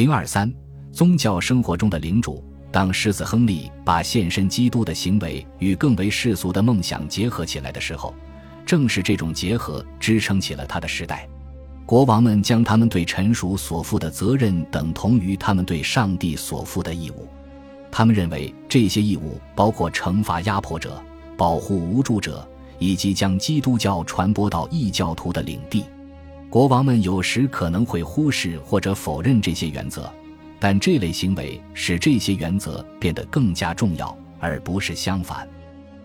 零二三，宗教生活中的领主。当狮子亨利把献身基督的行为与更为世俗的梦想结合起来的时候，正是这种结合支撑起了他的时代。国王们将他们对臣属所负的责任等同于他们对上帝所负的义务。他们认为这些义务包括惩罚压迫者、保护无助者，以及将基督教传播到异教徒的领地。国王们有时可能会忽视或者否认这些原则，但这类行为使这些原则变得更加重要，而不是相反。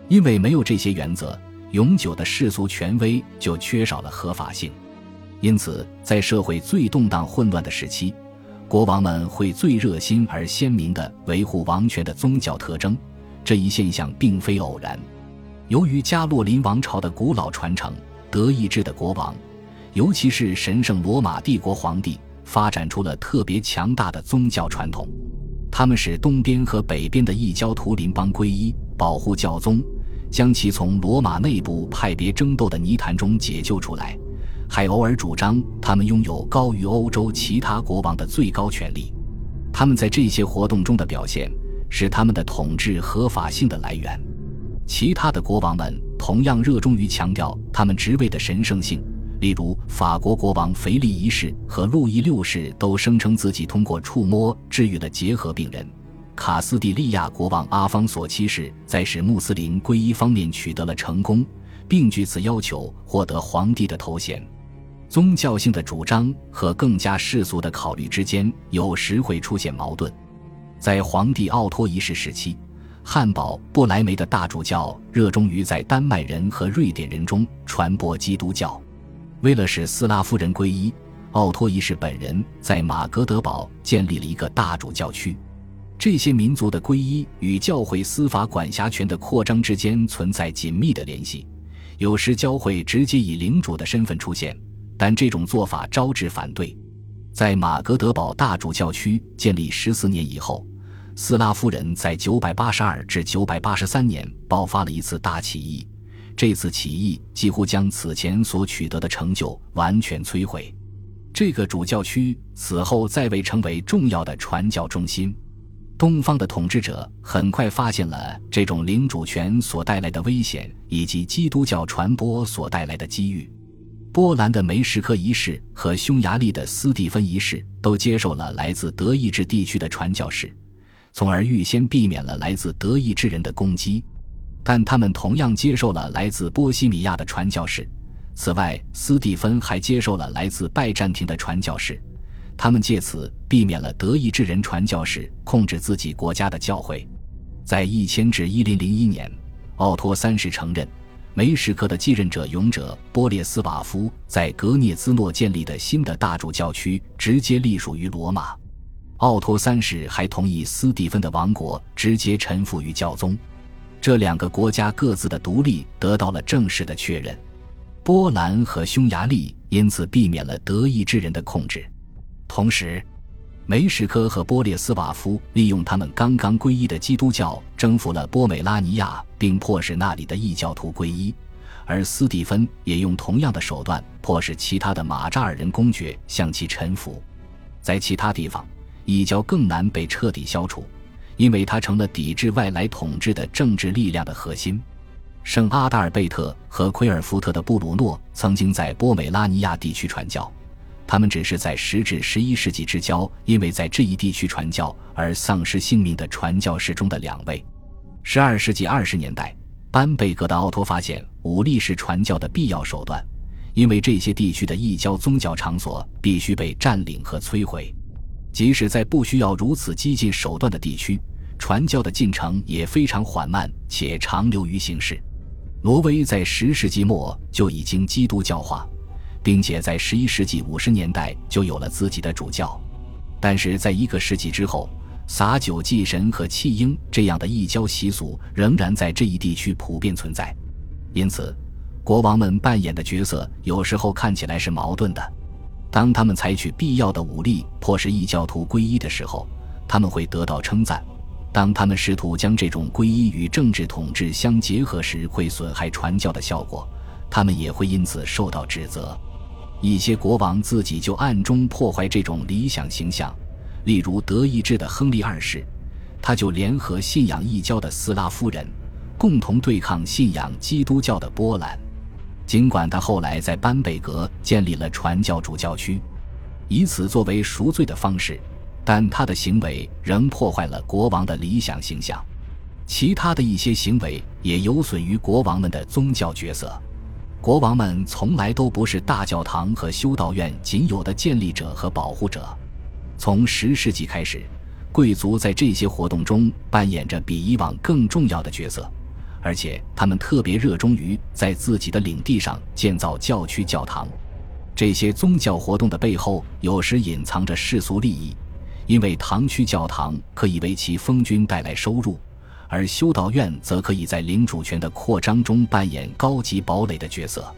因为没有这些原则，永久的世俗权威就缺少了合法性。因此，在社会最动荡混乱的时期，国王们会最热心而鲜明地维护王权的宗教特征。这一现象并非偶然。由于加洛林王朝的古老传承，德意志的国王。尤其是神圣罗马帝国皇帝发展出了特别强大的宗教传统，他们使东边和北边的异教徒邻邦皈依，保护教宗，将其从罗马内部派别争斗的泥潭中解救出来，还偶尔主张他们拥有高于欧洲其他国王的最高权力。他们在这些活动中的表现是他们的统治合法性的来源。其他的国王们同样热衷于强调他们职位的神圣性。例如，法国国王腓力一世和路易六世都声称自己通过触摸治愈了结核病人。卡斯蒂利亚国王阿方索七世在使穆斯林皈依方面取得了成功，并据此要求获得皇帝的头衔。宗教性的主张和更加世俗的考虑之间有时会出现矛盾。在皇帝奥托一世时期，汉堡不莱梅的大主教热衷于在丹麦人和瑞典人中传播基督教。为了使斯拉夫人皈依，奥托一世本人在马格德堡建立了一个大主教区。这些民族的皈依与教会司法管辖权的扩张之间存在紧密的联系。有时教会直接以领主的身份出现，但这种做法招致反对。在马格德堡大主教区建立十四年以后，斯拉夫人在九百八十二至九百八十三年爆发了一次大起义。这次起义几乎将此前所取得的成就完全摧毁。这个主教区此后再未成为重要的传教中心。东方的统治者很快发现了这种领主权所带来的危险，以及基督教传播所带来的机遇。波兰的梅什科一世和匈牙利的斯蒂芬一世都接受了来自德意志地区的传教士，从而预先避免了来自德意志人的攻击。但他们同样接受了来自波西米亚的传教士。此外，斯蒂芬还接受了来自拜占庭的传教士。他们借此避免了德意志人传教士控制自己国家的教会。在一千至一零零一年，奥托三世承认梅什科的继任者勇者波列斯瓦夫在格涅兹诺建立的新的大主教区直接隶属于罗马。奥托三世还同意斯蒂芬的王国直接臣服于教宗。这两个国家各自的独立得到了正式的确认，波兰和匈牙利因此避免了德意志人的控制。同时，梅什科和波列斯瓦夫利用他们刚刚皈依的基督教征服了波美拉尼亚，并迫使那里的异教徒皈依；而斯蒂芬也用同样的手段迫使其他的马扎尔人公爵向其臣服。在其他地方，异教更难被彻底消除。因为他成了抵制外来统治的政治力量的核心。圣阿达尔贝特和奎尔福特的布鲁诺曾经在波美拉尼亚地区传教，他们只是在十至十一世纪之交，因为在这一地区传教而丧失性命的传教士中的两位。十二世纪二十年代，班贝格的奥托发现武力是传教的必要手段，因为这些地区的异教宗教场所必须被占领和摧毁。即使在不需要如此激进手段的地区，传教的进程也非常缓慢且长流于形式。挪威在十世纪末就已经基督教化，并且在十一世纪五十年代就有了自己的主教。但是，在一个世纪之后，撒酒祭神和弃婴这样的异教习俗仍然在这一地区普遍存在。因此，国王们扮演的角色有时候看起来是矛盾的。当他们采取必要的武力迫使异教徒皈依的时候，他们会得到称赞；当他们试图将这种皈依与政治统治相结合时，会损害传教的效果，他们也会因此受到指责。一些国王自己就暗中破坏这种理想形象，例如德意志的亨利二世，他就联合信仰异教的斯拉夫人，共同对抗信仰基督教的波兰。尽管他后来在班贝格建立了传教主教区，以此作为赎罪的方式，但他的行为仍破坏了国王的理想形象。其他的一些行为也有损于国王们的宗教角色。国王们从来都不是大教堂和修道院仅有的建立者和保护者。从十世纪开始，贵族在这些活动中扮演着比以往更重要的角色。而且他们特别热衷于在自己的领地上建造教区、教堂。这些宗教活动的背后有时隐藏着世俗利益，因为堂区教堂可以为其封君带来收入，而修道院则可以在领主权的扩张中扮演高级堡垒的角色。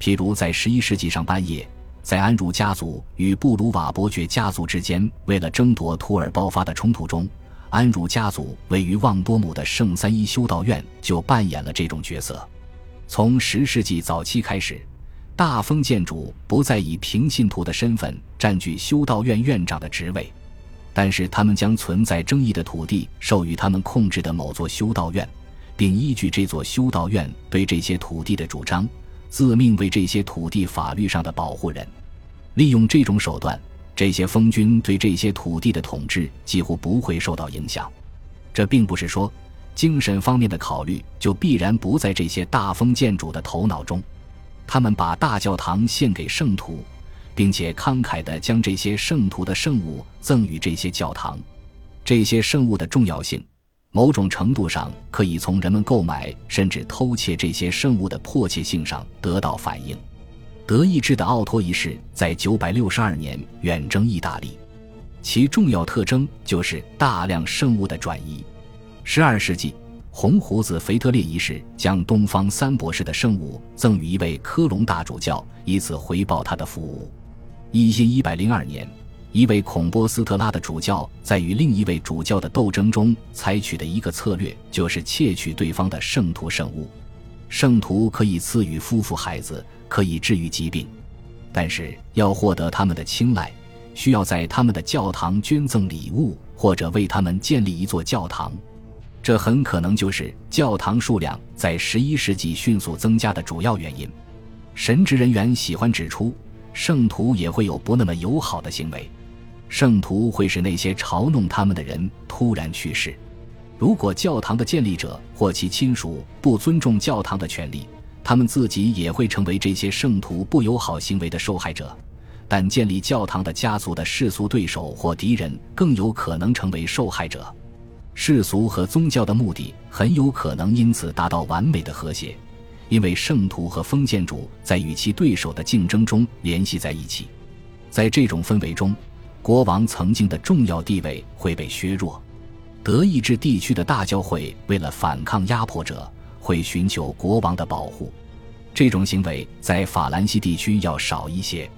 譬如在十一世纪上半叶，在安茹家族与布鲁瓦伯爵家族之间为了争夺图尔爆发的冲突中。安茹家族位于旺多姆的圣三一修道院就扮演了这种角色。从十世纪早期开始，大封建主不再以平信徒的身份占据修道院院长的职位，但是他们将存在争议的土地授予他们控制的某座修道院，并依据这座修道院对这些土地的主张，自命为这些土地法律上的保护人。利用这种手段。这些封君对这些土地的统治几乎不会受到影响，这并不是说精神方面的考虑就必然不在这些大封建主的头脑中。他们把大教堂献给圣徒，并且慷慨地将这些圣徒的圣物赠予这些教堂。这些圣物的重要性，某种程度上可以从人们购买甚至偷窃这些圣物的迫切性上得到反映。德意志的奥托一世在962年远征意大利，其重要特征就是大量圣物的转移。12世纪，红胡子腓特烈一世将东方三博士的圣物赠予一位科隆大主教，以此回报他的服务。1102年，一位孔波斯特拉的主教在与另一位主教的斗争中采取的一个策略，就是窃取对方的圣徒圣物。圣徒可以赐予夫妇孩子。可以治愈疾病，但是要获得他们的青睐，需要在他们的教堂捐赠礼物，或者为他们建立一座教堂。这很可能就是教堂数量在十一世纪迅速增加的主要原因。神职人员喜欢指出，圣徒也会有不那么友好的行为。圣徒会使那些嘲弄他们的人突然去世。如果教堂的建立者或其亲属不尊重教堂的权利。他们自己也会成为这些圣徒不友好行为的受害者，但建立教堂的家族的世俗对手或敌人更有可能成为受害者。世俗和宗教的目的很有可能因此达到完美的和谐，因为圣徒和封建主在与其对手的竞争中联系在一起。在这种氛围中，国王曾经的重要地位会被削弱。德意志地区的大教会为了反抗压迫者。会寻求国王的保护，这种行为在法兰西地区要少一些。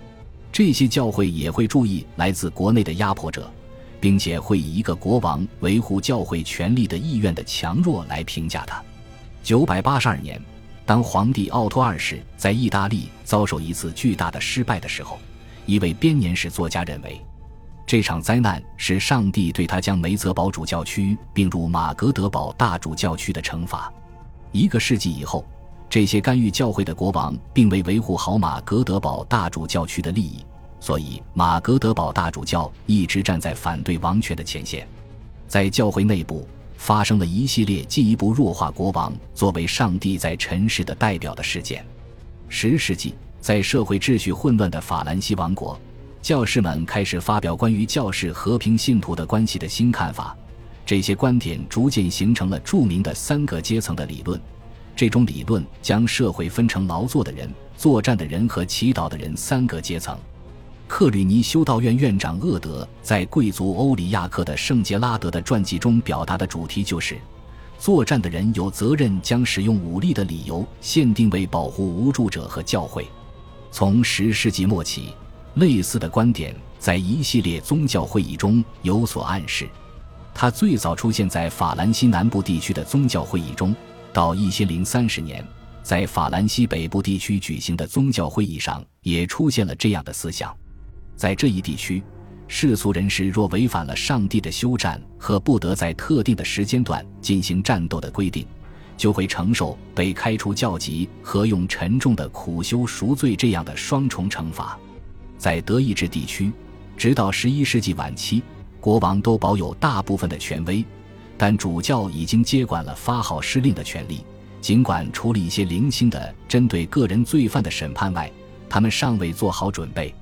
这些教会也会注意来自国内的压迫者，并且会以一个国王维护教会权力的意愿的强弱来评价他。九百八十二年，当皇帝奥托二世在意大利遭受一次巨大的失败的时候，一位编年史作家认为，这场灾难是上帝对他将梅泽堡主教区并入马格德堡大主教区的惩罚。一个世纪以后，这些干预教会的国王并未维护好马格德堡大主教区的利益，所以马格德堡大主教一直站在反对王权的前线。在教会内部发生了一系列进一步弱化国王作为上帝在尘世的代表的事件。十世纪，在社会秩序混乱的法兰西王国，教士们开始发表关于教士和平信徒的关系的新看法。这些观点逐渐形成了著名的三个阶层的理论。这种理论将社会分成劳作的人、作战的人和祈祷的人三个阶层。克吕尼修道院院长厄德在贵族欧里亚克的圣杰拉德的传记中表达的主题就是：作战的人有责任将使用武力的理由限定为保护无助者和教会。从十世纪末起，类似的观点在一系列宗教会议中有所暗示。它最早出现在法兰西南部地区的宗教会议中，到一千零三十年，在法兰西北部地区举行的宗教会议上也出现了这样的思想。在这一地区，世俗人士若违反了上帝的休战和不得在特定的时间段进行战斗的规定，就会承受被开除教籍和用沉重的苦修赎罪这样的双重惩罚。在德意志地区，直到十一世纪晚期，国王都保有大部分的权威，但主教已经接管了发号施令的权利。尽管除了一些零星的针对个人罪犯的审判外，他们尚未做好准备。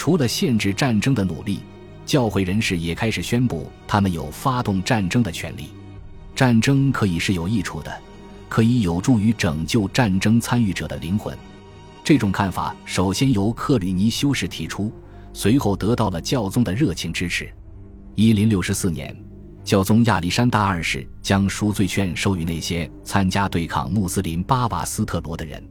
除了限制战争的努力，教会人士也开始宣布他们有发动战争的权利。战争可以是有益处的，可以有助于拯救战争参与者的灵魂。这种看法首先由克里尼修士提出，随后得到了教宗的热情支持。一零六四年。教宗亚历山大二世将赎罪券授予那些参加对抗穆斯林巴瓦斯特罗的人。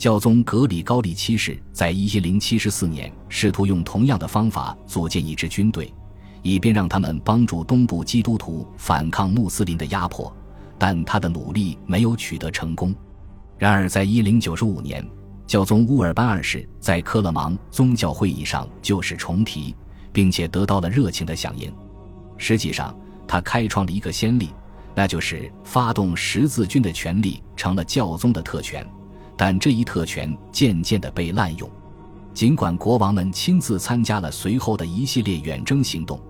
教宗格里高利七世在一零七四年试图用同样的方法组建一支军队，以便让他们帮助东部基督徒反抗穆斯林的压迫，但他的努力没有取得成功。然而，在一零九五年，教宗乌尔班二世在科勒芒宗教会议上旧事重提，并且得到了热情的响应。实际上，他开创了一个先例，那就是发动十字军的权利成了教宗的特权，但这一特权渐渐地被滥用。尽管国王们亲自参加了随后的一系列远征行动，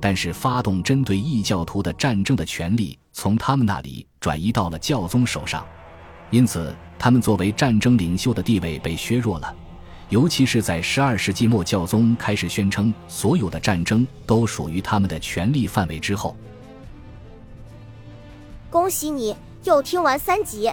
但是发动针对异教徒的战争的权利从他们那里转移到了教宗手上，因此他们作为战争领袖的地位被削弱了。尤其是在十二世纪末，教宗开始宣称所有的战争都属于他们的权力范围之后。恭喜你又听完三集，